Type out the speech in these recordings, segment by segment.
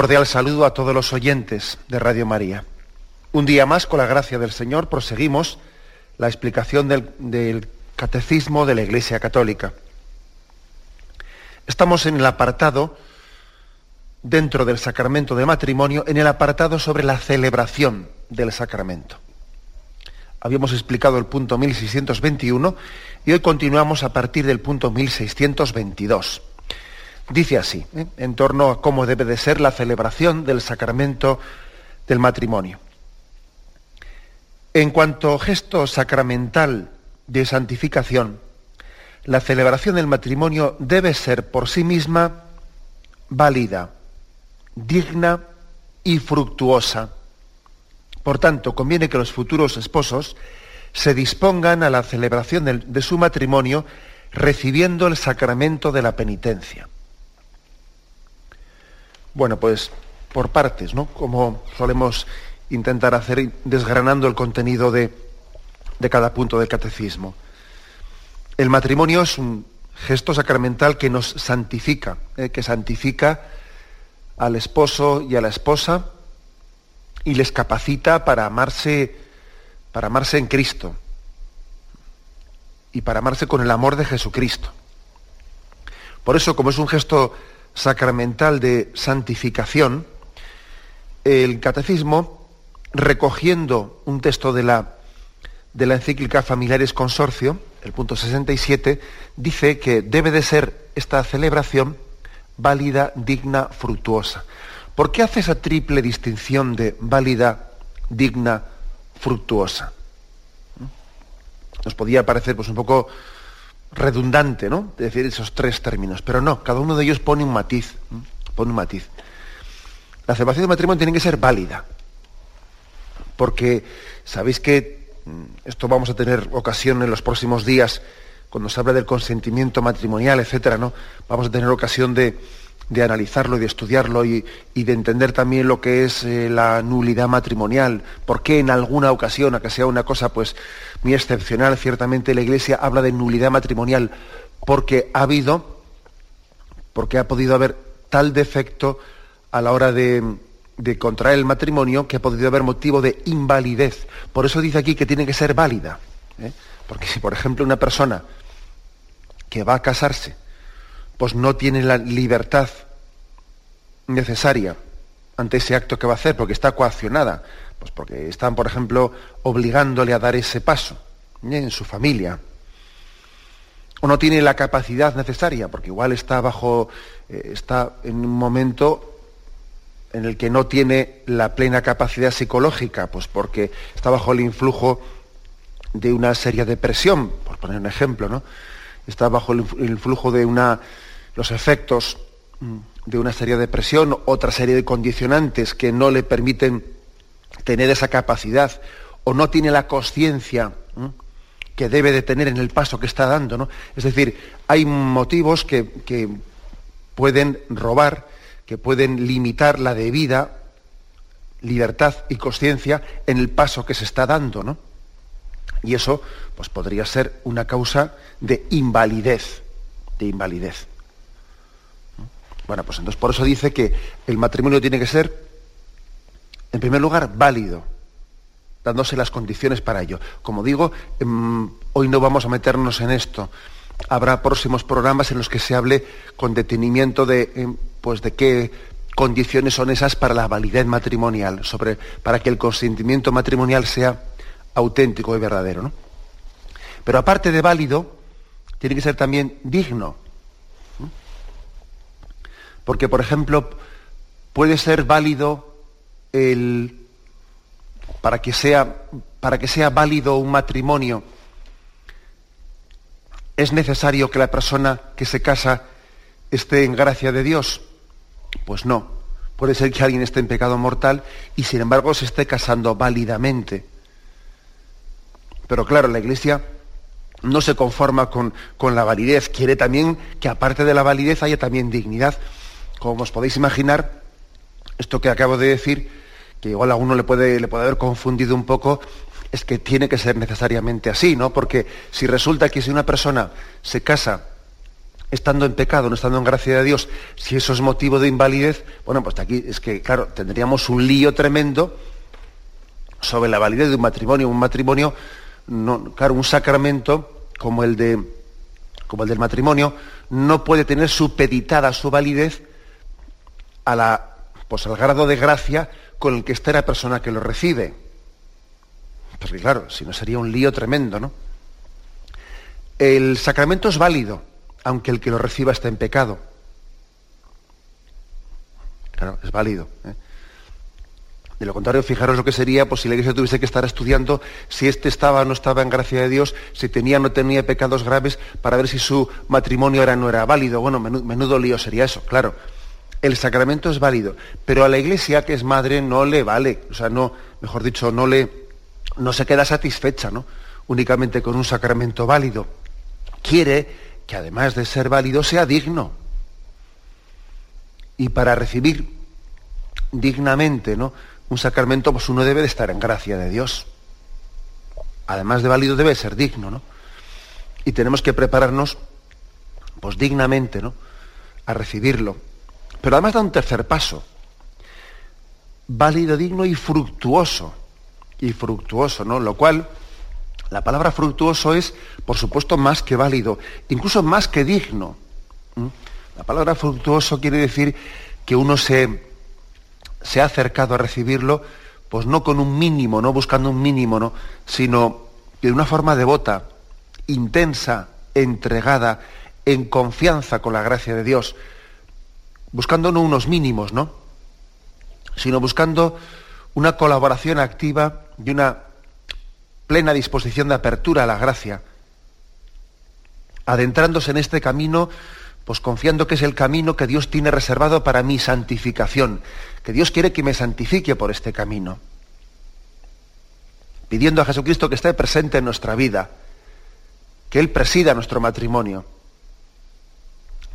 Cordial saludo a todos los oyentes de Radio María. Un día más, con la gracia del Señor, proseguimos la explicación del, del, Catecismo de la Iglesia Católica. Estamos en el apartado, dentro del sacramento de matrimonio, en el apartado sobre la celebración del sacramento. Habíamos explicado el punto 1621 y hoy continuamos a partir del punto 1622. Dice así, ¿eh? en torno a cómo debe de ser la celebración del sacramento del matrimonio. En cuanto gesto sacramental de santificación, la celebración del matrimonio debe ser por sí misma válida, digna y fructuosa. Por tanto, conviene que los futuros esposos se dispongan a la celebración de, de su matrimonio recibiendo el sacramento de la penitencia. Bueno, pues por partes, ¿no? Como solemos intentar hacer desgranando el contenido de, de cada punto del catecismo. El matrimonio es un gesto sacramental que nos santifica, ¿eh? que santifica al esposo y a la esposa y les capacita para amarse, para amarse en Cristo y para amarse con el amor de Jesucristo. Por eso, como es un gesto sacramental de santificación, el catecismo, recogiendo un texto de la, de la encíclica Familiares Consorcio, el punto 67, dice que debe de ser esta celebración válida, digna, fructuosa. ¿Por qué hace esa triple distinción de válida, digna, fructuosa? Nos podía parecer pues, un poco redundante, ¿no? Decir esos tres términos, pero no, cada uno de ellos pone un matiz, pone un matiz. La celebración de matrimonio tiene que ser válida, porque sabéis que mm, esto vamos a tener ocasión en los próximos días, cuando se habla del consentimiento matrimonial, etcétera, ¿no? Vamos a tener ocasión de, de analizarlo y de estudiarlo y, y, de entender también lo que es eh, la nulidad matrimonial, por qué en alguna ocasión, a que sea una cosa pues muy excepcional, ciertamente la Iglesia habla de nulidad matrimonial, porque ha habido, porque ha podido haber tal defecto a la hora de, de contraer el matrimonio que ha podido haber motivo de invalidez. Por eso dice aquí que tiene que ser válida. ¿eh? Porque si, por ejemplo, una persona que va a casarse, pues no tiene la libertad necesaria ante ese acto que va a hacer, porque está coaccionada, pues porque están, por ejemplo, obligándole a dar ese paso ¿eh? en su familia. O no tiene la capacidad necesaria, porque igual está bajo, eh, está en un momento en el que no tiene la plena capacidad psicológica, pues porque está bajo el influjo de una seria depresión, por poner un ejemplo, ¿no? Está bajo el influjo de una, los efectos mm, de una seria depresión, otra serie de condicionantes que no le permiten tener esa capacidad o no tiene la conciencia que debe de tener en el paso que está dando. ¿no? Es decir, hay motivos que, que, pueden robar, que pueden limitar la debida libertad y conciencia en el paso que se está dando. ¿no? Y eso pues, podría ser una causa de invalidez, de invalidez. Bueno, pues entonces por eso dice que el matrimonio tiene que ser en primer lugar, válido, dándose las condiciones para ello. Como digo, hoy no vamos a meternos en esto. Habrá próximos programas en los que se hable con detenimiento de, em, pues, de qué condiciones son esas para la validez matrimonial, sobre, para que el consentimiento matrimonial sea auténtico y verdadero. ¿no? Pero aparte de válido, tiene que ser también digno. Porque, por ejemplo, puede ser válido el, para, que sea, para que sea válido un matrimonio, es necesario que la persona que se casa esté en gracia de Dios. Pues no. Puede ser que alguien esté en pecado mortal y sin embargo se esté casando válidamente. Pero claro, la Iglesia no se conforma con, con, la validez, quiere también que aparte de la validez haya también dignidad. Como os podéis imaginar, esto que acabo de decir, que igual a uno le puede, le puede haber confundido un poco, es que tiene que ser necesariamente así, ¿no? Porque si resulta que si una persona se casa estando en pecado, no estando en gracia de Dios, si eso es motivo de invalidez, bueno, pues aquí es que, claro, tendríamos un lío tremendo sobre la validez de un matrimonio. Un matrimonio claro, un sacramento como el, de, como el del matrimonio no puede tener supeditada su validez a la, pues, al grado de gracia con el que está la persona que lo recibe. Porque claro, si no sería un lío tremendo, ¿no? El sacramento es válido, aunque el que lo reciba está en pecado. Claro, es válido. ¿eh? De lo contrario, fijaros lo que sería pues, si la iglesia tuviese que estar estudiando si éste estaba o no estaba en gracia de Dios, si tenía o no tenía pecados graves, para ver si su matrimonio era o no era válido. Bueno, menudo, lío sería eso, claro. El sacramento es válido, pero a la iglesia, que es madre, no le vale. O sea, no, mejor dicho, no le, no se queda satisfecha, ¿no? Únicamente con un sacramento válido. Quiere que además de ser válido, sea digno. Y para recibir dignamente, ¿no? un sacramento, pues uno debe de estar en gracia de Dios. Además de válido, debe ser digno, ¿no? Y tenemos que prepararnos, pues dignamente, ¿no? A recibirlo. Pero además da un tercer paso. Válido, digno y fructuoso. Y fructuoso, ¿no? Lo cual, la palabra fructuoso es, por supuesto, más que válido, incluso más que digno. La palabra fructuoso quiere decir que uno se, se ha acercado a recibirlo, pues no con un mínimo, no buscando un mínimo, ¿no? sino de una forma devota, intensa, entregada, en confianza con la gracia de Dios, buscando no unos mínimos, ¿no? sino buscando una colaboración activa y una plena disposición de apertura a la gracia, adentrándose en este camino pues confiando que es el camino que Dios tiene reservado para mi santificación, que Dios quiere que me santifique por este camino, pidiendo a Jesucristo que esté presente en nuestra vida, que Él presida nuestro matrimonio.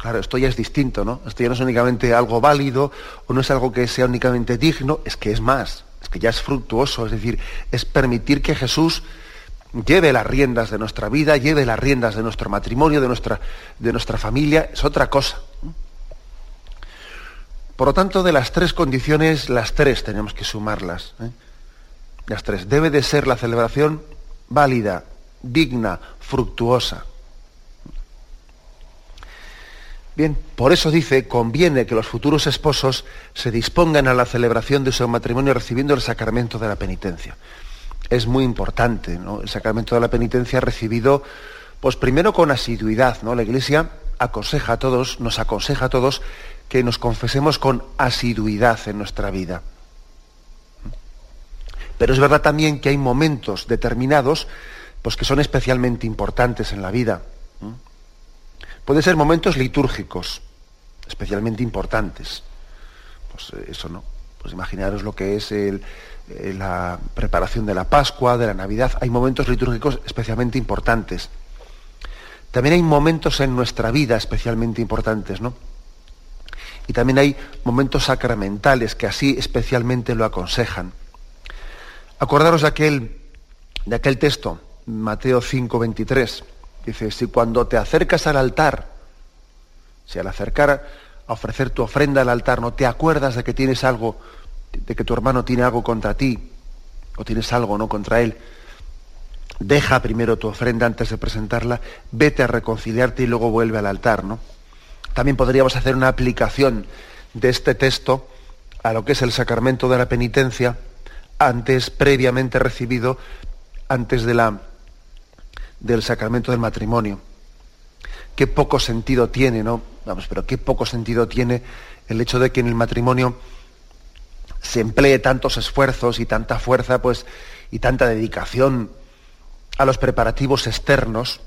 Claro, esto ya es distinto, ¿no? Esto ya no es únicamente algo válido o no es algo que sea únicamente digno, es que es más, es que ya es fructuoso, es decir, es permitir que Jesús lleve las riendas de nuestra vida, lleve las riendas de nuestro matrimonio, de nuestra, de nuestra familia, es otra cosa. Por lo tanto, de las tres condiciones, las tres tenemos que sumarlas. ¿eh? Las tres. Debe de ser la celebración válida, digna, fructuosa. Bien, por eso dice, conviene que los futuros esposos se dispongan a la celebración de su matrimonio recibiendo el sacramento de la penitencia es muy importante, El sacramento de la penitencia recibido, pues primero con asiduidad, ¿no? La Iglesia aconseja a todos, nos aconseja a todos que nos confesemos con asiduidad en nuestra vida. Pero es verdad también que hay momentos determinados, pues que son especialmente importantes en la vida. Pueden ser momentos litúrgicos, especialmente importantes. Pues eh, eso no. Pues imaginaros lo que es eh, la preparación de la Pascua, de la Navidad, hay momentos litúrgicos especialmente importantes. También hay momentos en nuestra vida especialmente importantes, ¿no? Y también hay momentos sacramentales que así especialmente lo aconsejan. Acordaros de aquel, de aquel texto, Mateo 5, 23. Dice, si cuando te acercas al altar, si al acercar a ofrecer tu ofrenda al altar no te acuerdas de que tienes algo de que tu hermano tiene algo contra ti, o tienes algo no contra él, deja primero tu ofrenda antes de presentarla, vete a reconciliarte y luego vuelve al altar, ¿no? También podríamos hacer una aplicación de este texto a lo que es el sacramento de la penitencia, antes, previamente recibido, antes de la, del sacramento del matrimonio. Qué poco sentido tiene, ¿no? Vamos, pero qué poco sentido tiene el hecho de que en el matrimonio se emplee tantos esfuerzos y tanta fuerza, pues, y tanta dedicación a los preparativos externos,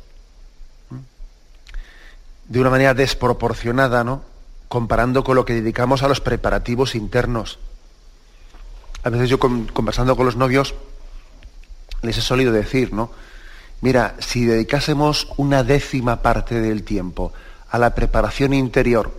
de una manera desproporcionada, ¿no? Comparando con lo que dedicamos a los preparativos internos. A veces yo conversando con los novios les he solido decir, ¿no? Mira, si dedicásemos una décima parte del tiempo a la preparación interior,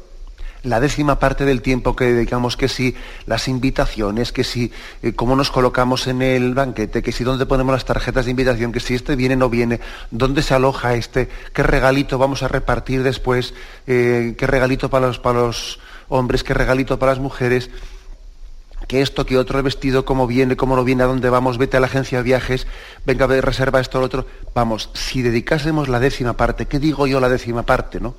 la décima parte del tiempo que dedicamos, que si las invitaciones, que si eh, cómo nos colocamos en el banquete, que si dónde ponemos las tarjetas de invitación, que si este viene o no viene, dónde se aloja este, qué regalito vamos a repartir después, eh, qué regalito para los, para los hombres, qué regalito para las mujeres, que esto, que otro vestido, cómo viene, cómo no viene, a dónde vamos, vete a la agencia de viajes, venga, reserva esto, lo otro. Vamos, si dedicásemos la décima parte, ¿qué digo yo la décima parte, no?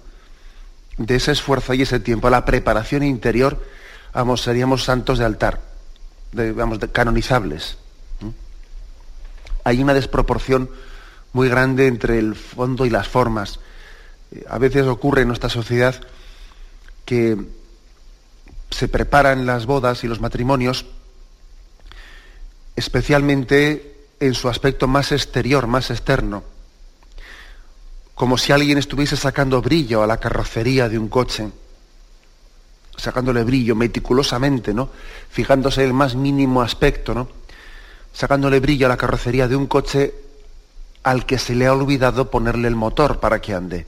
de ese esfuerzo y ese tiempo, la preparación interior, vamos, seríamos santos de altar, de, vamos, canonizables. Hay una desproporción muy grande entre el fondo y las formas. Eh, a veces ocurre en nuestra sociedad que se preparan las bodas y los matrimonios especialmente en su aspecto más exterior, más externo como si alguien estuviese sacando brillo a la carrocería de un coche, sacándole brillo meticulosamente, ¿no? Fijándose en el más mínimo aspecto, ¿no? Sacándole brillo a la carrocería de un coche al que se le ha olvidado ponerle el motor para que ande.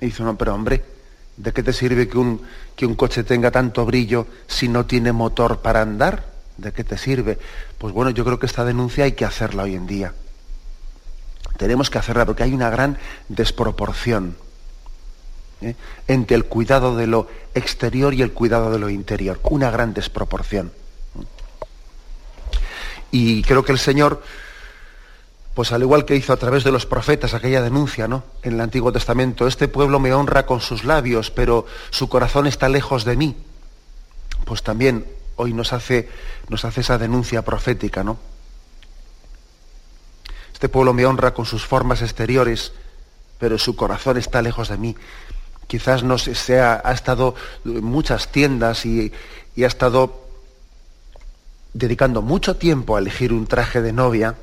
Y dice, no, pero hombre, ¿de qué te sirve que un, que un coche tenga tanto brillo si no tiene motor para andar? ¿De qué te sirve? Pues bueno, yo creo que esta denuncia hay que hacerla hoy en día. Tenemos que hacerla porque hay una gran desproporción ¿eh? entre el cuidado de lo exterior y el cuidado de lo interior. Una gran desproporción. Y creo que el Señor, pues al igual que hizo a través de los profetas aquella denuncia, ¿no? En el Antiguo Testamento, este pueblo me honra con sus labios, pero su corazón está lejos de mí. Pues también hoy nos hace, nos hace esa denuncia profética, ¿no? Este pueblo me honra con sus formas exteriores, pero su corazón está lejos de mí. Quizás no sea, ha estado en muchas tiendas y, ha estado dedicando mucho tiempo a elegir un traje de novia,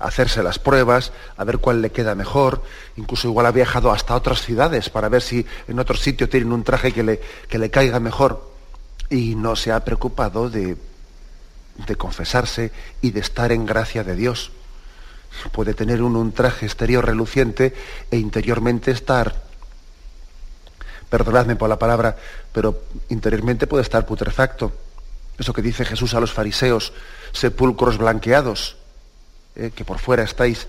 hacerse las pruebas, a ver cuál le queda mejor. Incluso igual ha viajado hasta otras ciudades para ver si en otro sitio tienen un traje que le, que le caiga mejor. Y no se ha preocupado de de confesarse y de estar en gracia de Dios. Puede tener un traje exterior reluciente e interiormente estar, perdonadme por la palabra, pero interiormente puede estar putrefacto. Eso que dice Jesús a los fariseos, sepulcros blanqueados, eh, que por fuera estáis,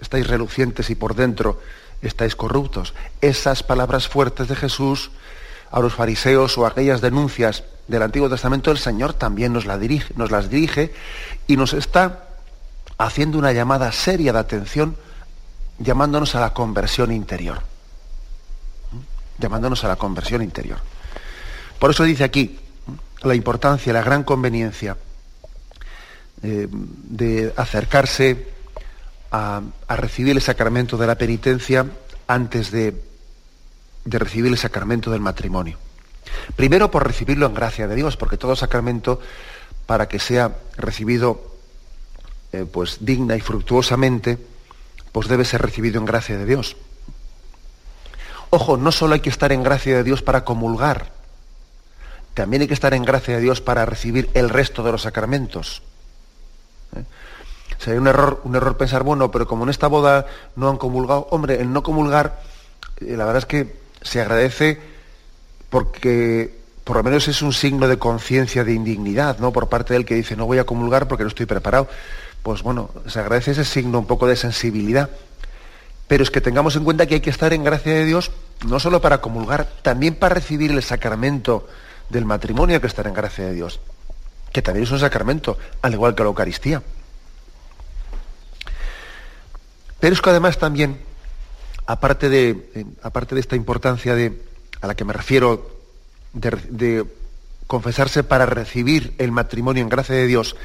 estáis relucientes y por dentro estáis corruptos. Esas palabras fuertes de Jesús a los fariseos o aquellas denuncias del Antiguo Testamento, el Señor también nos, nos las dirige y nos está haciendo una llamada seria de atención, llamándonos a la conversión interior. ¿Mm? Llamándonos a la conversión interior. Por eso dice aquí la importancia, la gran conveniencia eh, de acercarse a, recibir el sacramento de la penitencia antes de recibir el sacramento del matrimonio. Primero por recibirlo en gracia de Dios, porque todo sacramento, para que sea recibido eh, pues digna y fructuosamente, pues debe ser recibido en gracia de Dios. Ojo, no solo hay que estar en gracia de Dios para comulgar, también hay que estar en gracia de Dios para recibir el resto de los sacramentos. Sería un error, un error pensar, bueno, pero como en esta boda no han comulgado, hombre, el no comulgar, eh, la verdad es que se agradece porque por lo menos es un signo de conciencia de indignidad, ¿no? Por parte del que dice, no voy a comulgar porque no estoy preparado. Pues bueno, se agradece ese signo un poco de sensibilidad. Pero es que tengamos en cuenta que hay que estar en gracia de Dios no solo para comulgar, también para recibir el sacramento del matrimonio hay que estar en gracia de Dios, que también es un sacramento, al igual que la Eucaristía. Pero es que además también, aparte de, eh, aparte de esta importancia de, a la que me refiero de, confesarse para recibir el matrimonio en gracia de Dios,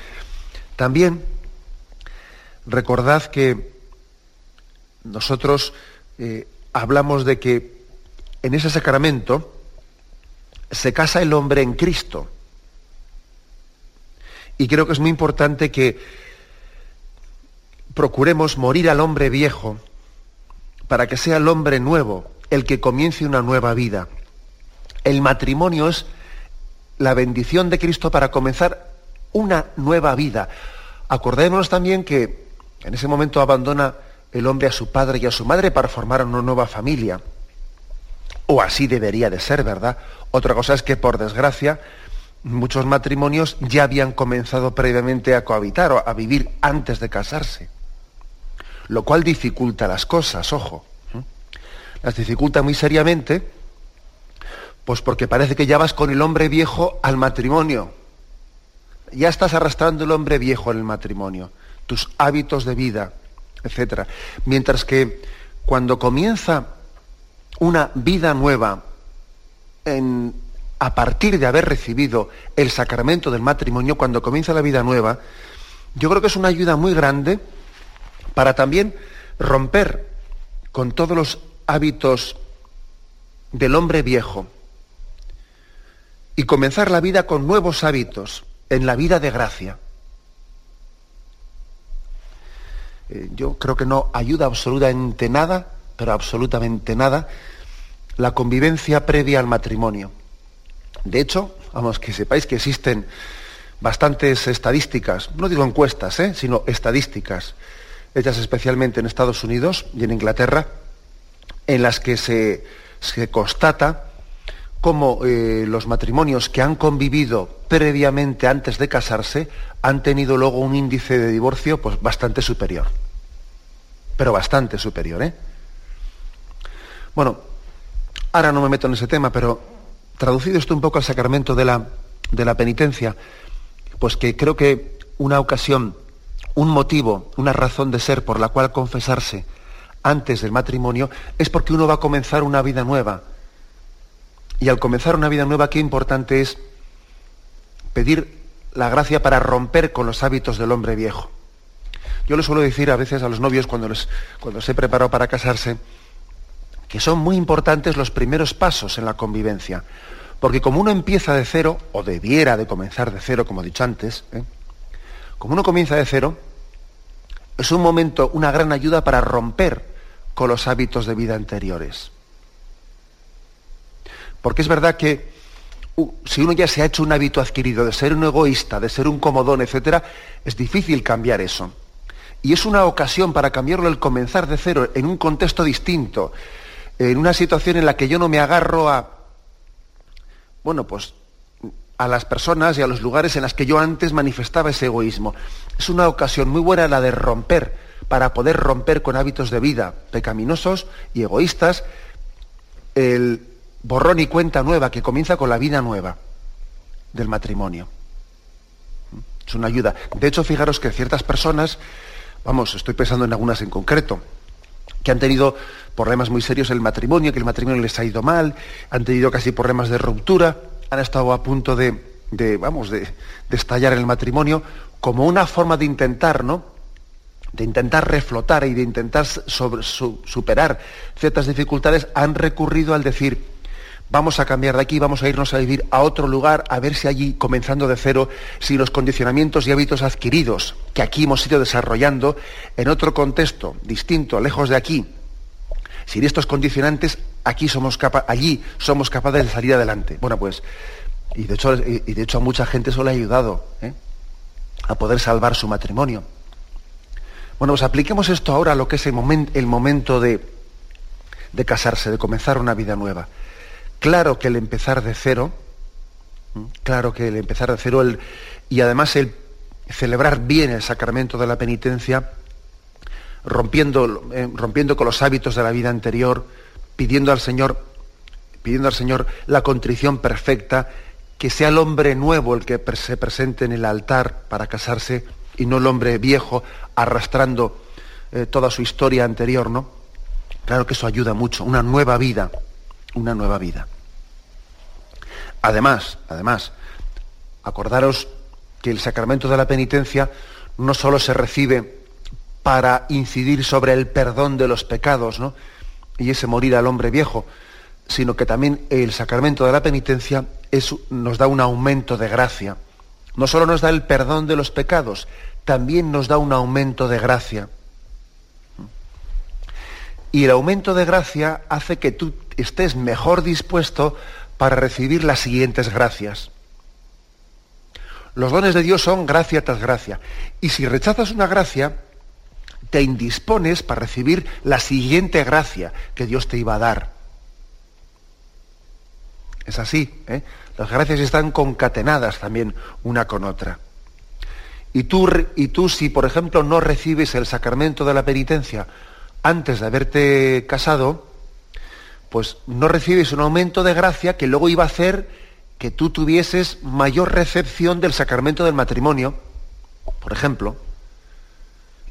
también recordad que nosotros eh, hablamos de que en ese sacramento se casa el hombre en Cristo. Y creo que es muy importante que procuremos morir al hombre viejo para que sea el hombre nuevo el que comience una nueva vida. El matrimonio es la bendición de Cristo para comenzar una nueva vida. Acordémonos también que en ese momento abandona el hombre a su padre y a su madre para formar una nueva familia. O así debería de ser, ¿verdad? Otra cosa es que, por desgracia, muchos matrimonios ya habían comenzado previamente a cohabitar o a vivir antes de casarse. Lo cual dificulta las cosas, ojo. Las dificulta muy seriamente, pues porque parece que ya vas con el hombre viejo al matrimonio. Ya estás arrastrando el hombre viejo en el matrimonio, tus hábitos de vida, etc. Mientras que cuando comienza una vida nueva a partir de haber recibido el sacramento del matrimonio, cuando comienza la vida nueva, yo creo que es una ayuda muy grande para también romper con todos los hábitos del hombre viejo y comenzar la vida con nuevos hábitos en la vida de gracia. Eh, yo creo que no ayuda absolutamente nada, pero absolutamente nada, la convivencia previa al matrimonio. De hecho, vamos, que sepáis que existen bastantes estadísticas, no digo encuestas, ¿eh? sino estadísticas, hechas especialmente en Estados Unidos y en Inglaterra, en las que se, constata cómo eh, los matrimonios que han convivido previamente antes de casarse han tenido luego un índice de divorcio pues, bastante superior. Pero bastante superior, ¿eh? Bueno, ahora no me meto en ese tema, pero traducido esto un poco al sacramento de la, de la penitencia, pues que creo que una ocasión, un motivo, una razón de ser por la cual confesarse antes del matrimonio es porque uno va a comenzar una vida nueva. Y al comenzar una vida nueva, qué importante es pedir la gracia para romper con los hábitos del hombre viejo. Yo le suelo decir a veces a los novios cuando, les, cuando se preparado para casarse, que son muy importantes los primeros pasos en la convivencia. Porque como uno empieza de cero, o debiera de comenzar de cero, como he dicho antes, ¿eh? como uno comienza de cero, es un momento, una gran ayuda para romper con los hábitos de vida anteriores. Porque es verdad que si uno ya se ha hecho un hábito adquirido de ser un egoísta, de ser un comodón, etc., es difícil cambiar eso. Y es una ocasión para cambiarlo el comenzar de cero en un contexto distinto, en una situación en la que yo no me agarro a, bueno, pues a las personas y a los lugares en las que yo antes manifestaba ese egoísmo. Es una ocasión muy buena la de romper, para poder romper con hábitos de vida pecaminosos y egoístas, el borrón y cuenta nueva que comienza con la vida nueva del matrimonio. Es una ayuda. De hecho, fijaros que ciertas personas, vamos, estoy pensando en algunas en concreto, que han tenido problemas muy serios en el matrimonio, que el matrimonio les ha ido mal, han tenido casi problemas de ruptura, han estado a punto de, vamos, de, estallar en el matrimonio, como una forma de intentar, ¿no? De intentar reflotar y de intentar superar ciertas dificultades, han recurrido al decir, vamos a cambiar de aquí, vamos a irnos a vivir a otro lugar, a ver si allí, comenzando de cero, si los condicionamientos y hábitos adquiridos que aquí hemos ido desarrollando en otro contexto distinto, lejos de aquí, sin estos condicionantes, aquí somos allí somos capaces de salir adelante. Bueno, pues, y de hecho, y de hecho a mucha gente eso le ha ayudado ¿eh? A poder salvar su matrimonio. Bueno, pues apliquemos esto ahora a lo que es el, momento de, de casarse, de comenzar una vida nueva. Claro que el empezar de cero, claro que el empezar de cero el, y además el celebrar bien el sacramento de la penitencia, rompiendo, eh, rompiendo con los hábitos de la vida anterior, pidiendo al Señor, pidiendo al Señor la contrición perfecta, que sea el hombre nuevo el que se presente en el altar para casarse y no el hombre viejo arrastrando eh, toda su historia anterior, ¿no? Claro que eso ayuda mucho, una nueva vida una nueva vida. Además, además, acordaros que el sacramento de la penitencia no solo se recibe para incidir sobre el perdón de los pecados, ¿no? y ese morir al hombre viejo, sino que también el sacramento de la penitencia nos da un aumento de gracia. No solo nos da el perdón de los pecados, también nos da un aumento de gracia. Y el aumento de gracia hace que tú estés mejor dispuesto para recibir las siguientes gracias. Los dones de Dios son gracia tras gracia. Y si rechazas una gracia, te indispones para recibir la siguiente gracia que Dios te iba a dar. Es así. ¿eh? Las gracias están concatenadas también una con otra. Y tú, y tú, si por ejemplo no recibes el sacramento de la penitencia antes de haberte casado, pues no recibes un aumento de gracia que luego iba a hacer que tú tuvieses mayor recepción del sacramento del matrimonio, por ejemplo.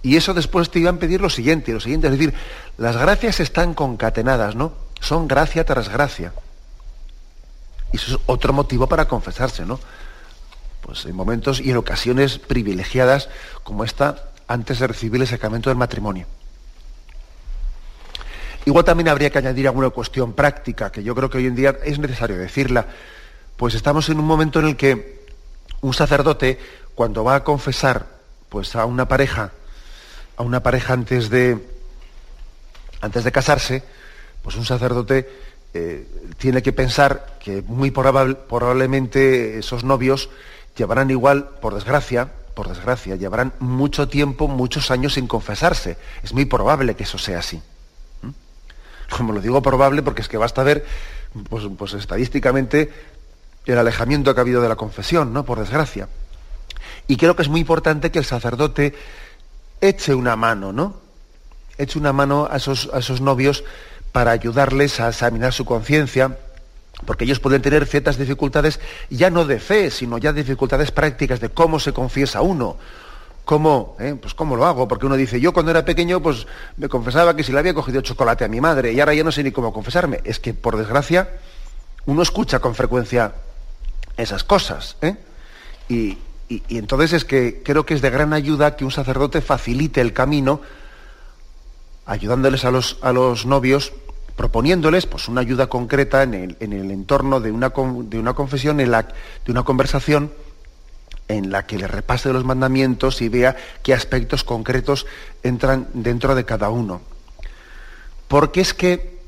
Y eso después te iban a pedir lo siguiente, lo siguiente, es decir, las gracias están concatenadas, ¿no? Son gracia tras gracia. Y eso es otro motivo para confesarse, ¿no? Pues en momentos y en ocasiones privilegiadas como esta, antes de recibir el sacramento del matrimonio. Igual también habría que añadir alguna cuestión práctica, que yo creo que hoy en día es necesario decirla. Pues estamos en un momento en el que un sacerdote, cuando va a confesar pues, a una pareja, a una pareja antes de, antes de casarse, pues un sacerdote eh, tiene que pensar que muy probablemente esos novios llevarán igual, por desgracia, por desgracia, llevarán mucho tiempo, muchos años sin confesarse. Es muy probable que eso sea así. Como lo digo probable porque es que basta ver, pues, pues, estadísticamente, el alejamiento que ha habido de la confesión, ¿no? Por desgracia. Y creo que es muy importante que el sacerdote eche una mano, ¿no? Eche una mano a esos, a esos novios para ayudarles a examinar su conciencia, porque ellos pueden tener ciertas dificultades ya no de fe, sino ya dificultades prácticas de cómo se confiesa uno. ¿Cómo? Eh? Pues cómo lo hago, porque uno dice, yo cuando era pequeño, pues me confesaba que si le había cogido chocolate a mi madre, y ahora ya no sé ni cómo confesarme. Es que, por desgracia, uno escucha con frecuencia esas cosas. ¿eh? Y, y entonces es que creo que es de gran ayuda que un sacerdote facilite el camino, ayudándoles a los, a los novios proponiéndoles pues, una ayuda concreta en el, entorno de una, de una confesión, en la, de una conversación en la que le repase los mandamientos y vea qué aspectos concretos entran dentro de cada uno. Porque es que,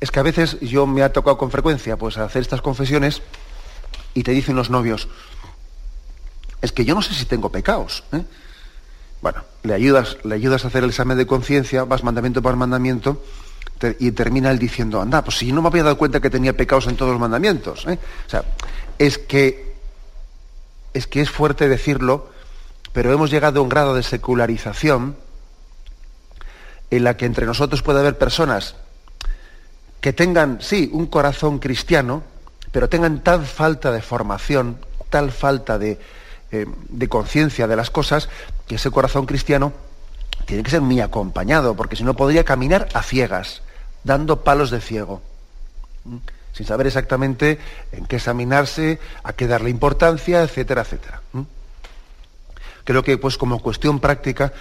es que a veces yo me ha tocado con frecuencia pues, hacer estas confesiones y te dicen los novios, es que yo no sé si tengo pecados. ¿eh? Bueno, le ayudas, le ayudas a hacer el examen de conciencia, vas mandamiento por mandamiento, y termina él diciendo, anda, pues si no me había dado cuenta que tenía pecados en todos los mandamientos. ¿eh? O sea, es que, es que es fuerte decirlo, pero hemos llegado a un grado de secularización en la que entre nosotros puede haber personas que tengan, sí, un corazón cristiano, pero tengan tal falta de formación, tal falta de, eh, de conciencia de las cosas, que ese corazón cristiano tiene que ser muy acompañado, porque si no podría caminar a ciegas dando palos de ciego, sin saber exactamente en qué examinarse, a qué darle importancia, etcétera, etcétera. Creo que, pues, como cuestión práctica,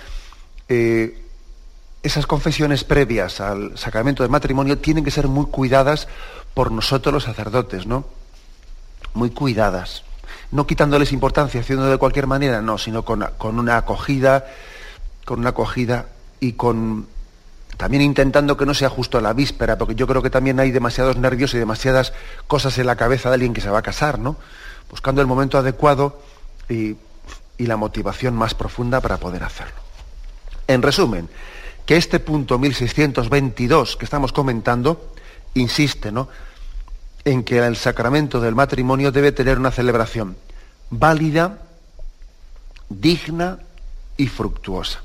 eh, esas confesiones previas al sacramento del matrimonio tienen que ser muy cuidadas por nosotros los sacerdotes, ¿no? Muy cuidadas. No quitándoles importancia, haciendo de cualquier manera, no, sino con, con una acogida, con una acogida y con también intentando que no sea justo la víspera, porque yo creo que también hay demasiados nervios y demasiadas cosas en la cabeza de alguien que se va a casar, ¿no? Buscando el momento adecuado y, la motivación más profunda para poder hacerlo. En resumen, que este punto 1622 que estamos comentando insiste, ¿no? En que el sacramento del matrimonio debe tener una celebración válida, digna y fructuosa.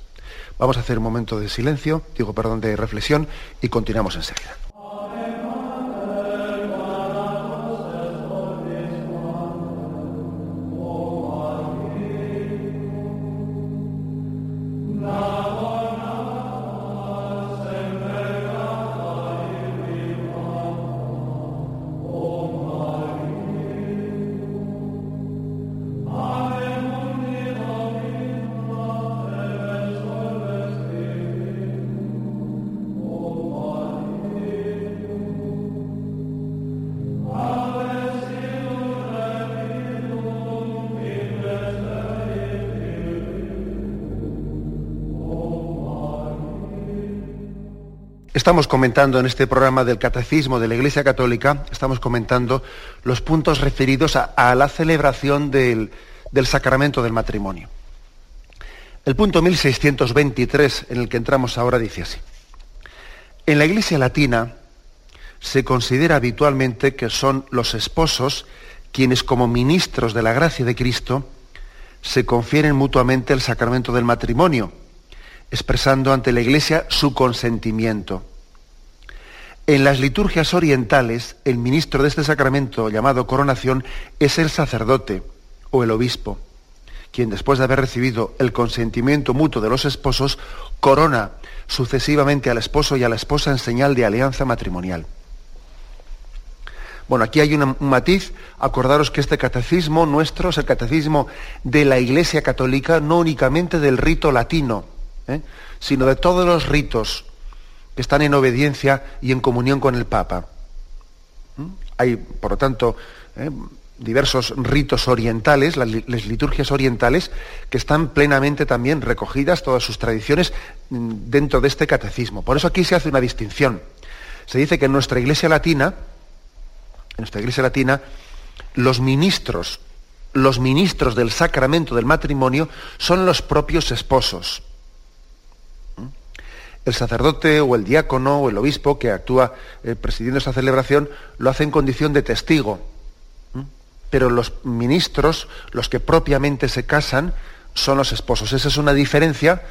Vamos a hacer un momento de silencio, digo, perdón, de reflexión y continuamos enseguida. Estamos comentando en este programa del Catecismo de la Iglesia Católica, estamos comentando los puntos referidos a, la celebración del, sacramento del matrimonio. El punto 1623 en el que entramos ahora dice así. En la Iglesia Latina se considera habitualmente que son los esposos quienes como ministros de la gracia de Cristo se confieren mutuamente el sacramento del matrimonio expresando ante la Iglesia su consentimiento. En las liturgias orientales, el ministro de este sacramento llamado coronación es el sacerdote o el obispo, quien después de haber recibido el consentimiento mutuo de los esposos, corona sucesivamente al esposo y a la esposa en señal de alianza matrimonial. Bueno, aquí hay un matiz. Acordaros que este catecismo nuestro es el catecismo de la Iglesia Católica, no únicamente del rito latino, ¿eh? sino de todos los ritos que están en obediencia y en comunión con el Papa. ¿Mm? Hay, por lo tanto, ¿eh? diversos ritos orientales, las, liturgias orientales, que están plenamente también recogidas, todas sus tradiciones, mm, dentro de este catecismo. Por eso aquí se hace una distinción. Se dice que en nuestra iglesia latina, en nuestra iglesia latina, los ministros, los ministros del sacramento del matrimonio son los propios esposos el sacerdote o el diácono o el obispo que actúa eh, presidiendo esa celebración lo hace en condición de testigo. Pero los ministros, los que propiamente se casan, son los esposos. Esa es una diferencia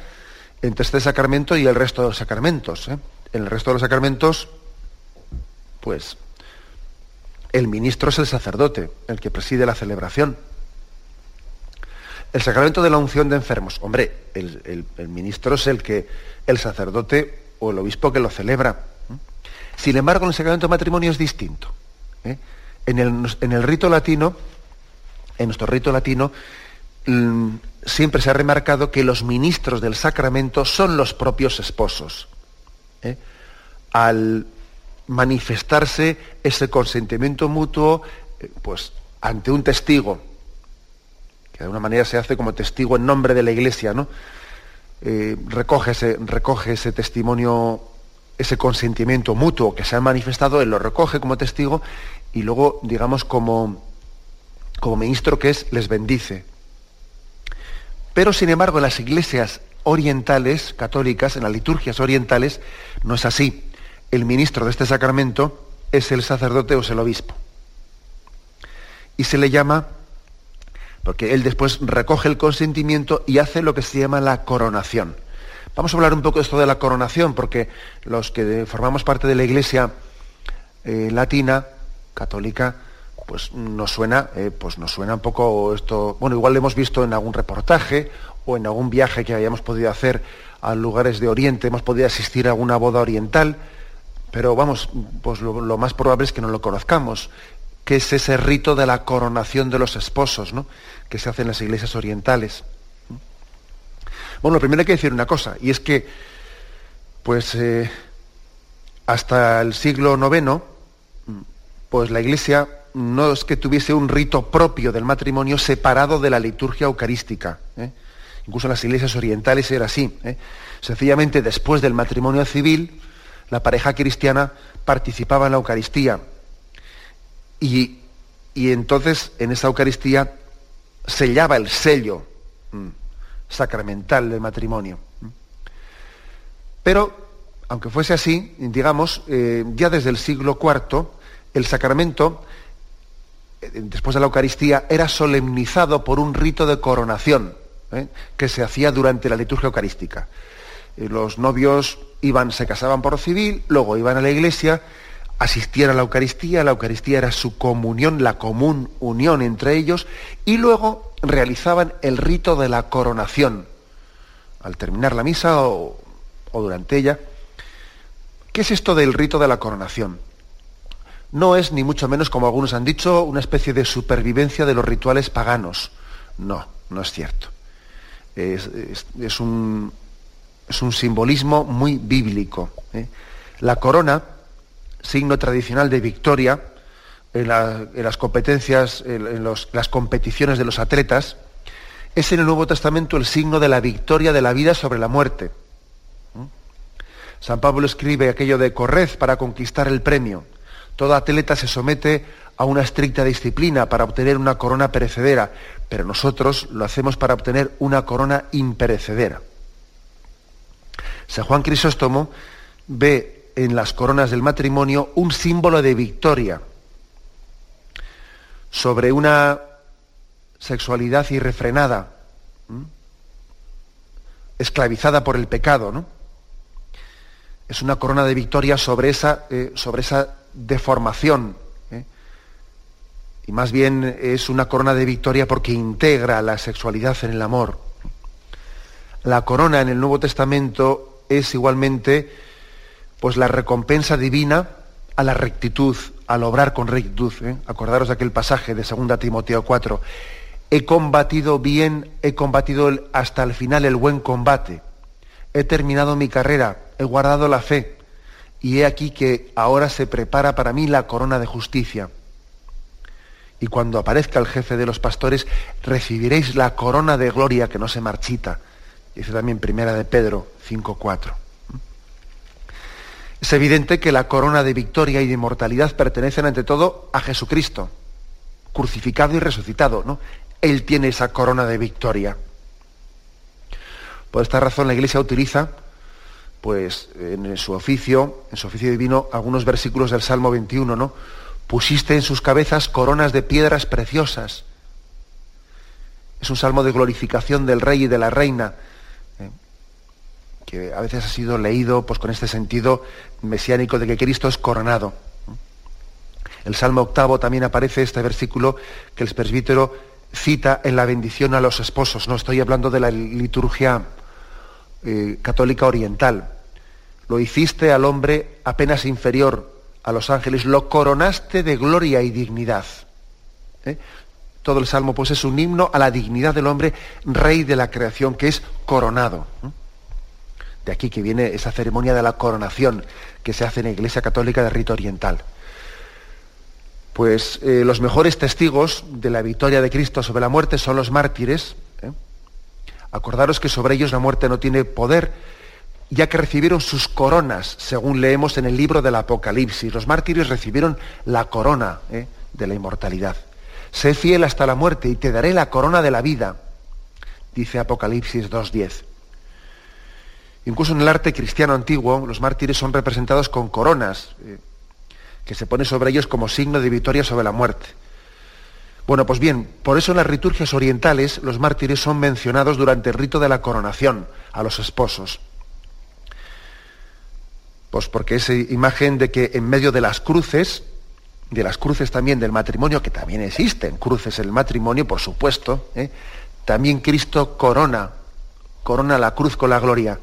entre este sacramento y el resto de los sacramentos. ¿eh? En el resto de los sacramentos, pues, el ministro es el sacerdote, el que preside la celebración. El sacramento de la unción de enfermos. Hombre, el, ministro es el que, el sacerdote o el obispo que lo celebra. Sin embargo, el sacramento de matrimonio es distinto. ¿eh? En, el, rito latino, en nuestro rito latino, mm, siempre se ha remarcado que los ministros del sacramento son los propios esposos. ¿eh? Al manifestarse ese consentimiento mutuo, eh, pues ante un testigo, que de alguna manera se hace como testigo en nombre de la Iglesia, ¿no? Eh, recoge, ese, recoge ese testimonio, ese consentimiento mutuo que se ha manifestado, él lo recoge como testigo y luego, digamos, como, como ministro que es, les bendice. Pero, sin embargo, en las iglesias orientales, católicas, en las liturgias orientales, no es así. El ministro de este sacramento es el sacerdote o es el obispo. Y se le llama porque él después recoge el consentimiento y hace lo que se llama la coronación. Vamos a hablar un poco de esto de la coronación, porque los que formamos parte de la iglesia eh, latina, católica, pues nos suena, eh, pues nos suena un poco esto, bueno, igual lo hemos visto en algún reportaje o en algún viaje que hayamos podido hacer a lugares de Oriente, hemos podido asistir a alguna boda oriental, pero vamos, pues lo, lo más probable es que no lo conozcamos que es ese rito de la coronación de los esposos, ¿no? Que se hace en las iglesias orientales. Bueno, primero hay que decir una cosa, y es que, pues, eh, hasta el siglo IX, pues la iglesia no es que tuviese un rito propio del matrimonio separado de la liturgia eucarística. ¿eh? Incluso en las iglesias orientales era así. ¿eh? Sencillamente, después del matrimonio civil, la pareja cristiana participaba en la Eucaristía y, entonces en esa Eucaristía sellaba el sello mm, sacramental del matrimonio. Pero, aunque fuese así, digamos, eh, ya desde el siglo IV, el sacramento, eh, después de la Eucaristía, era solemnizado por un rito de coronación ¿eh? que se hacía durante la liturgia eucarística. los novios iban, se casaban por civil, luego iban a la iglesia asistían a la Eucaristía, la Eucaristía era su comunión, la común unión entre ellos, y luego realizaban el rito de la coronación. Al terminar la misa o, durante ella, ¿qué es esto del rito de la coronación? No es ni mucho menos, como algunos han dicho, una especie de supervivencia de los rituales paganos. No, no es cierto. Es, un, es un, simbolismo muy bíblico. ¿eh? La corona, signo tradicional de victoria en, las competencias, en, las competiciones de los atletas, es en el Nuevo Testamento el signo de la victoria de la vida sobre la muerte. San Pablo escribe aquello de corred para conquistar el premio. Todo atleta se somete a una estricta disciplina para obtener una corona perecedera, pero nosotros lo hacemos para obtener una corona imperecedera. San Juan Crisóstomo ve en las coronas del matrimonio un símbolo de victoria sobre una sexualidad irrefrenada, esclavizada por el pecado, ¿no? Es una corona de victoria sobre esa, eh, sobre esa deformación. ¿eh? Y más bien es una corona de victoria porque integra la sexualidad en el amor. La corona en el Nuevo Testamento es igualmente pues la recompensa divina a la rectitud, al obrar con rectitud. ¿eh? Acordaros de aquel pasaje de 2 Timoteo 4. He combatido bien, he combatido hasta el final el buen combate. He terminado mi carrera, he guardado la fe. Y he aquí que ahora se prepara para mí la corona de justicia. Y cuando aparezca el jefe de los pastores, recibiréis la corona de gloria que no se marchita. Dice también primera de Pedro 5.4. Es evidente que la corona de victoria y de inmortalidad pertenecen ante todo a Jesucristo, crucificado y resucitado. ¿no? Él tiene esa corona de victoria. Por esta razón la Iglesia utiliza, pues, en su oficio, en su oficio divino, algunos versículos del Salmo 21, ¿no? Pusiste en sus cabezas coronas de piedras preciosas. Es un salmo de glorificación del rey y de la reina. Que a veces ha sido leído pues, con este sentido mesiánico de que Cristo es coronado. El Salmo octavo también aparece este versículo que el presbítero cita en la bendición a los esposos. No estoy hablando de la liturgia eh, católica oriental. Lo hiciste al hombre apenas inferior a los ángeles, lo coronaste de gloria y dignidad. ¿Eh? Todo el salmo pues es un himno a la dignidad del hombre, rey de la creación, que es coronado. De aquí que viene esa ceremonia de la coronación que se hace en la Iglesia Católica de rito oriental. Pues eh, los mejores testigos de la victoria de Cristo sobre la muerte son los mártires. ¿eh? Acordaros que sobre ellos la muerte no tiene poder, ya que recibieron sus coronas, según leemos en el libro del Apocalipsis. Los mártires recibieron la corona ¿eh? de la inmortalidad. Sé fiel hasta la muerte y te daré la corona de la vida, dice Apocalipsis 2.10. Incluso en el arte cristiano antiguo, los mártires son representados con coronas que se pone sobre ellos como signo de victoria sobre la muerte. Bueno, pues bien, por eso en las liturgias orientales los mártires son mencionados durante el rito de la coronación a los esposos. Pues porque esa imagen de que en medio de las cruces, de las cruces también del matrimonio, que también existen cruces en el matrimonio, por supuesto, ¿eh? también Cristo corona, corona la cruz con la gloria.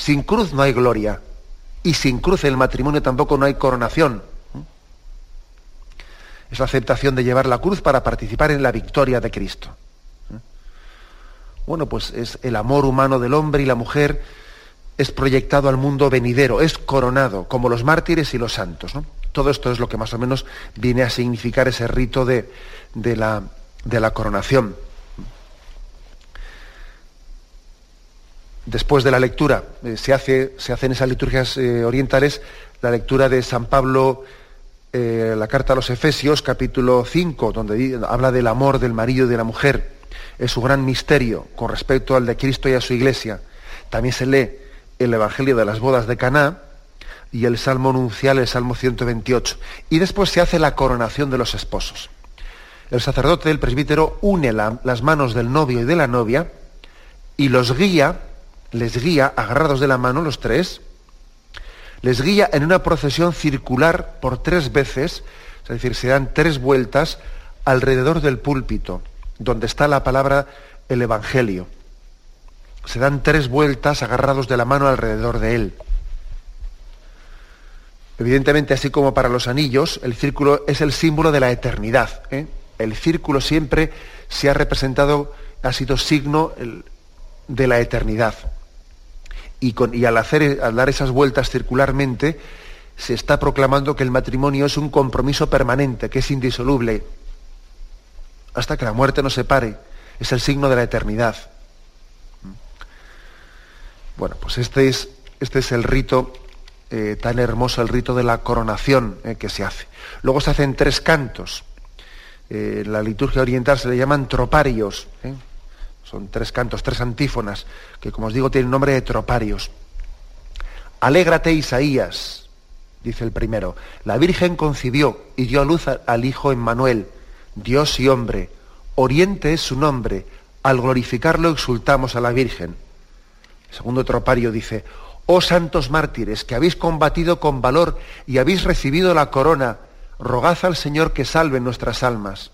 Sin cruz no hay gloria. Y sin cruz el matrimonio tampoco no hay coronación es la aceptación de llevar la cruz para participar en la victoria de Cristo. Bueno, pues es el amor humano del hombre y la mujer es proyectado al mundo venidero, es coronado, como los mártires y los santos. Todo esto es lo que más o menos viene a significar ese rito de, la, de la, coronación. Después de la lectura, eh, se, hace, se hacen esas liturgias eh, orientales la lectura de San Pablo eh, la carta a los Efesios, capítulo 5, donde habla del amor del marido y de la mujer. Es su gran misterio con respecto al de Cristo y a su iglesia. También se lee el Evangelio de las bodas de Caná y el Salmo nuncial, el Salmo 128. Y después se hace la coronación de los esposos. El sacerdote del presbítero une las manos del novio y de la novia y los guía, les guía agarrados de la mano los tres, les guía en una procesión circular por tres veces, es decir, se dan tres vueltas alrededor del púlpito, donde está la palabra el Evangelio. Se dan tres vueltas agarrados de la mano alrededor de él. Evidentemente, así como para los anillos, el círculo es el símbolo de la eternidad. ¿eh? El círculo siempre se ha representado, ha sido signo de la eternidad y, al, hacer, al dar esas vueltas circularmente, se está proclamando que el matrimonio es un compromiso permanente, que es indisoluble, hasta que la muerte nos separe. Es el signo de la eternidad. Bueno, pues este es, este es el rito eh, tan hermoso el rito de la coronación eh, que se hace. Luego se hacen tres cantos. Eh, la liturgia oriental se le llaman troparios. Son tres cantos, tres antífonas, que como os digo tienen nombre de troparios. Alégrate Isaías, dice el primero. La Virgen concibió y dio a luz al Hijo Emmanuel, Dios y hombre. Oriente es su nombre. Al glorificarlo exultamos a la Virgen. El segundo tropario dice, oh santos mártires, que habéis combatido con valor y habéis recibido la corona, rogad al Señor que salve nuestras almas.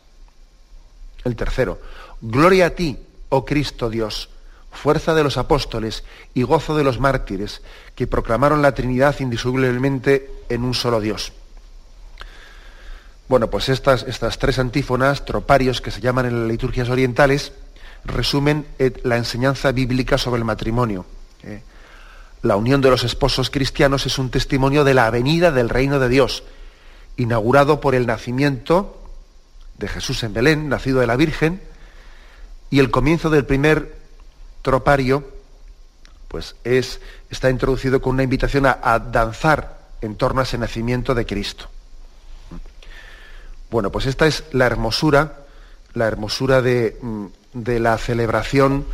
El tercero, gloria a ti, oh Cristo Dios, fuerza de los apóstoles y gozo de los mártires, que proclamaron la Trinidad indisolublemente en un solo Dios. Bueno, pues estas, estas tres antífonas, troparios, que se llaman en las liturgias orientales, resumen eh, la enseñanza bíblica sobre el matrimonio. Eh, la unión de los esposos cristianos es un testimonio de la venida del reino de Dios, inaugurado por el nacimiento de Jesús en Belén, nacido de la Virgen, y el comienzo del primer tropario, pues es, está introducido con una invitación a, danzar en torno a ese nacimiento de Cristo. Bueno, pues esta es la hermosura, la hermosura de, mm, la celebración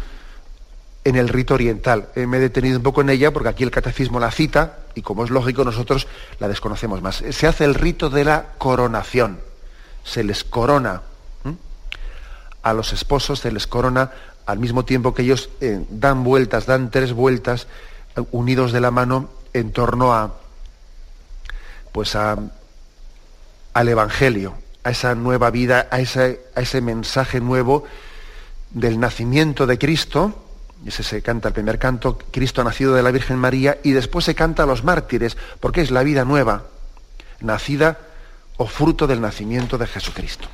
en el rito oriental. Eh, me he detenido un poco en ella porque aquí el catecismo la cita y como es lógico nosotros la desconocemos más. Se hace el rito de la coronación. Se les corona. A los esposos se les corona al mismo tiempo que ellos eh, dan vueltas, dan tres vueltas eh, unidos de la mano en torno a pues a, al Evangelio, a esa nueva vida, a ese, a ese mensaje nuevo del nacimiento de Cristo, ese se canta el primer canto, Cristo nacido de la Virgen María, y después se canta a los mártires, porque es la vida nueva, nacida o fruto del nacimiento de Jesucristo.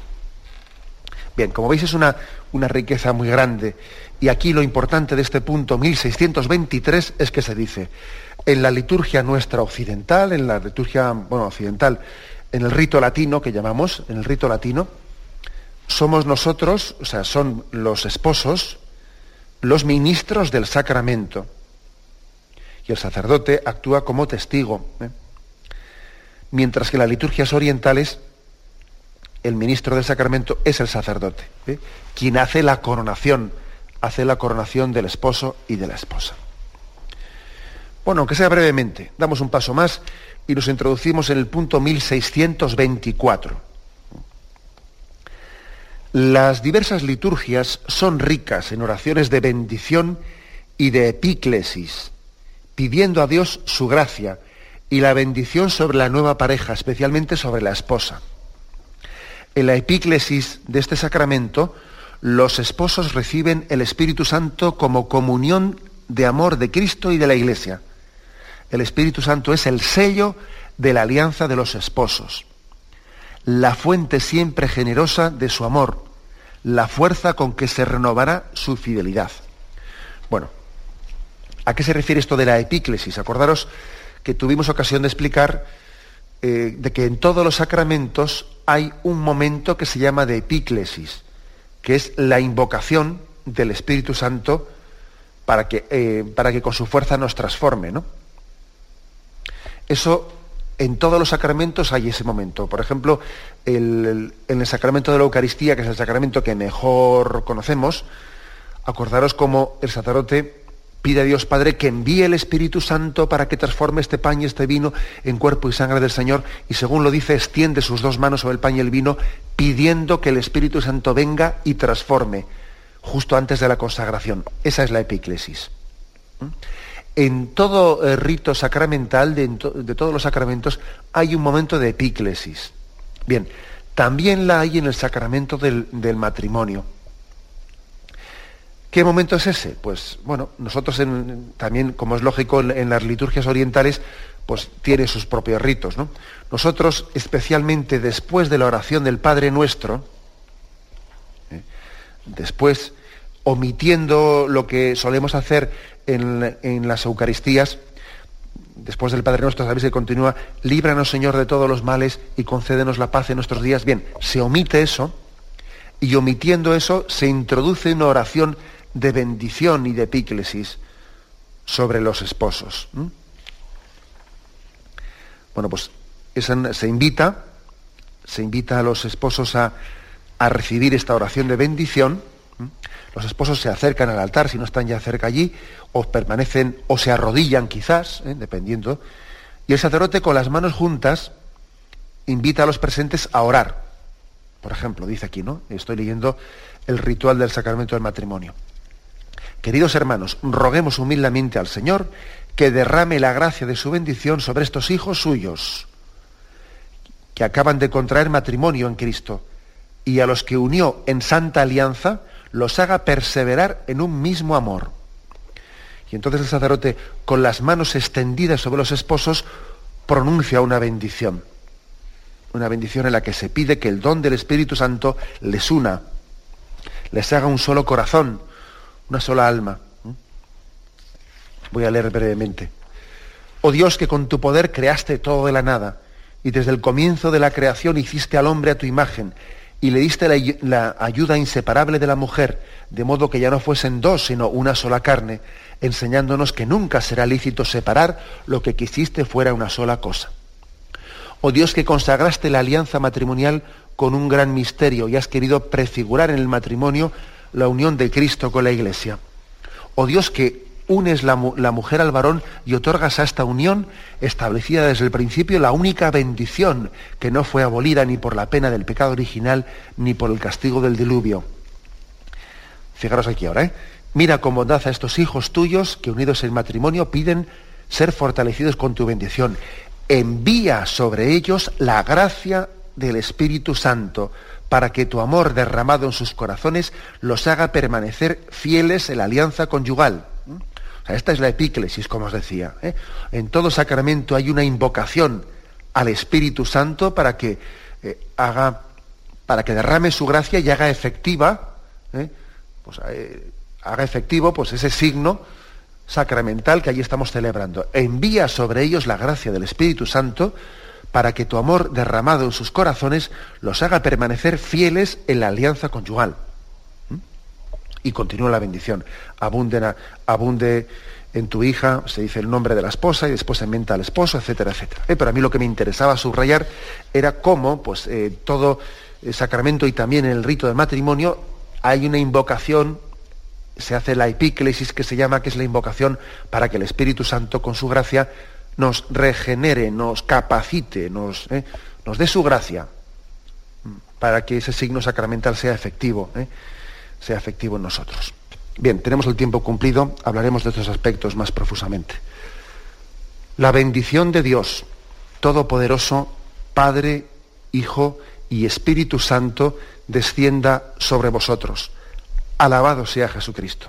Bien, como veis es una, una riqueza muy grande, y aquí lo importante de este punto 1623 es que se dice, en la liturgia nuestra occidental, en la liturgia, bueno, occidental, en el rito latino que llamamos, en el rito latino, somos nosotros, o sea, son los esposos, los ministros del sacramento. Y el sacerdote actúa como testigo. ¿eh? Mientras que las liturgias orientales, el ministro del sacramento es el sacerdote, ¿eh? quien hace la coronación, hace la coronación del esposo y de la esposa. Bueno, aunque sea brevemente, damos un paso más y nos introducimos en el punto 1624. Las diversas liturgias son ricas en oraciones de bendición y de epíclesis, pidiendo a Dios su gracia y la bendición sobre la nueva pareja, especialmente sobre la esposa. En la epíclesis de este sacramento, los esposos reciben el Espíritu Santo como comunión de amor de Cristo y de la Iglesia. El Espíritu Santo es el sello de la alianza de los esposos la fuente siempre generosa de su amor, la fuerza con que se renovará su fidelidad. Bueno, ¿a qué se refiere esto de la epíclesis? Acordaros que tuvimos ocasión de explicar eh, de que en todos los sacramentos hay un momento que se llama de epíclesis, que es la invocación del Espíritu Santo para que, eh, para que con su fuerza nos transforme. ¿no? Eso en todos los sacramentos hay ese momento. Por ejemplo, en el sacramento de la Eucaristía, que es el sacramento que mejor conocemos, acordaros cómo el sacerdote pide a Dios Padre que envíe el Espíritu Santo para que transforme este pan y este vino en cuerpo y sangre del Señor, y según lo dice, extiende sus dos manos sobre el pan y el vino, pidiendo que el Espíritu Santo venga y transforme, justo antes de la consagración. Esa es la epíclesis. ¿Mm? en todo eh, rito sacramental, de, todos los sacramentos, hay un momento de epíclesis. Bien, también la hay en el sacramento del, matrimonio. ¿Qué momento es ese? Pues bueno, nosotros también, como es lógico en, las liturgias orientales, pues tiene sus propios ritos. ¿no? Nosotros, especialmente después de la oración del Padre Nuestro, ¿eh? después omitiendo lo que solemos hacer en, las Eucaristías, después del Padre Nuestro, sabéis que continúa, líbranos Señor de todos los males y concédenos la paz en nuestros días. Bien, se omite eso y omitiendo eso se introduce una oración de bendición y de epíclesis sobre los esposos. Bueno, pues se invita, se invita a los esposos a, recibir esta oración de bendición. Los esposos se acercan al altar, si no están ya cerca allí, o permanecen, o se arrodillan quizás, ¿eh? dependiendo. Y el sacerdote con las manos juntas invita a los presentes a orar. Por ejemplo, dice aquí, ¿no? Estoy leyendo el ritual del sacramento del matrimonio. Queridos hermanos, roguemos humildemente al Señor que derrame la gracia de su bendición sobre estos hijos suyos, que acaban de contraer matrimonio en Cristo, y a los que unió en santa alianza, los haga perseverar en un mismo amor. Y entonces el sacerdote, con las manos extendidas sobre los esposos, pronuncia una bendición. Una bendición en la que se pide que el don del Espíritu Santo les una, les haga un solo corazón, una sola alma. Voy a leer brevemente. Oh Dios, que con tu poder creaste todo de la nada, y desde el comienzo de la creación hiciste al hombre a tu imagen, y le diste la, la, ayuda inseparable de la mujer, de modo que ya no fuesen dos, sino una sola carne, enseñándonos que nunca será lícito separar lo que quisiste fuera una sola cosa. Oh Dios, que consagraste la alianza matrimonial con un gran misterio y has querido prefigurar en el matrimonio la unión de Cristo con la Iglesia. Oh Dios, que unes la, mujer al varón y otorgas a esta unión, establecida desde el principio, la única bendición que no fue abolida ni por la pena del pecado original ni por el castigo del diluvio. Fijaros aquí ahora, ¿eh? Mira con bondad a estos hijos tuyos que unidos en matrimonio piden ser fortalecidos con tu bendición. Envía sobre ellos la gracia del Espíritu Santo para que tu amor derramado en sus corazones los haga permanecer fieles en la alianza conyugal. esta es la epíclesis, como os decía. ¿eh? En todo sacramento hay una invocación al Espíritu Santo para que eh, haga, para que derrame su gracia y haga efectiva, ¿eh? pues, haga efectivo pues, ese signo sacramental que allí estamos celebrando. Envía sobre ellos la gracia del Espíritu Santo para que tu amor derramado en sus corazones los haga permanecer fieles en la alianza conyugal. ¿Mm? Y continúa la bendición. abunde en tu hija, se dice el nombre de la esposa y después se inventa al esposo, etcétera, etcétera. Eh, pero a mí lo que me interesaba subrayar era cómo, pues, eh, todo el sacramento y también en el rito del matrimonio hay una invocación, se hace la epíclesis que se llama, que es la invocación para que el Espíritu Santo, con su gracia, nos regenere, nos capacite, nos, eh, nos dé su gracia para que ese signo sacramental sea efectivo, eh, sea efectivo en nosotros. Bien, tenemos el tiempo cumplido, hablaremos de estos aspectos más profusamente. La bendición de Dios, Todopoderoso, Padre, Hijo y Espíritu Santo, descienda sobre vosotros. Alabado sea Jesucristo.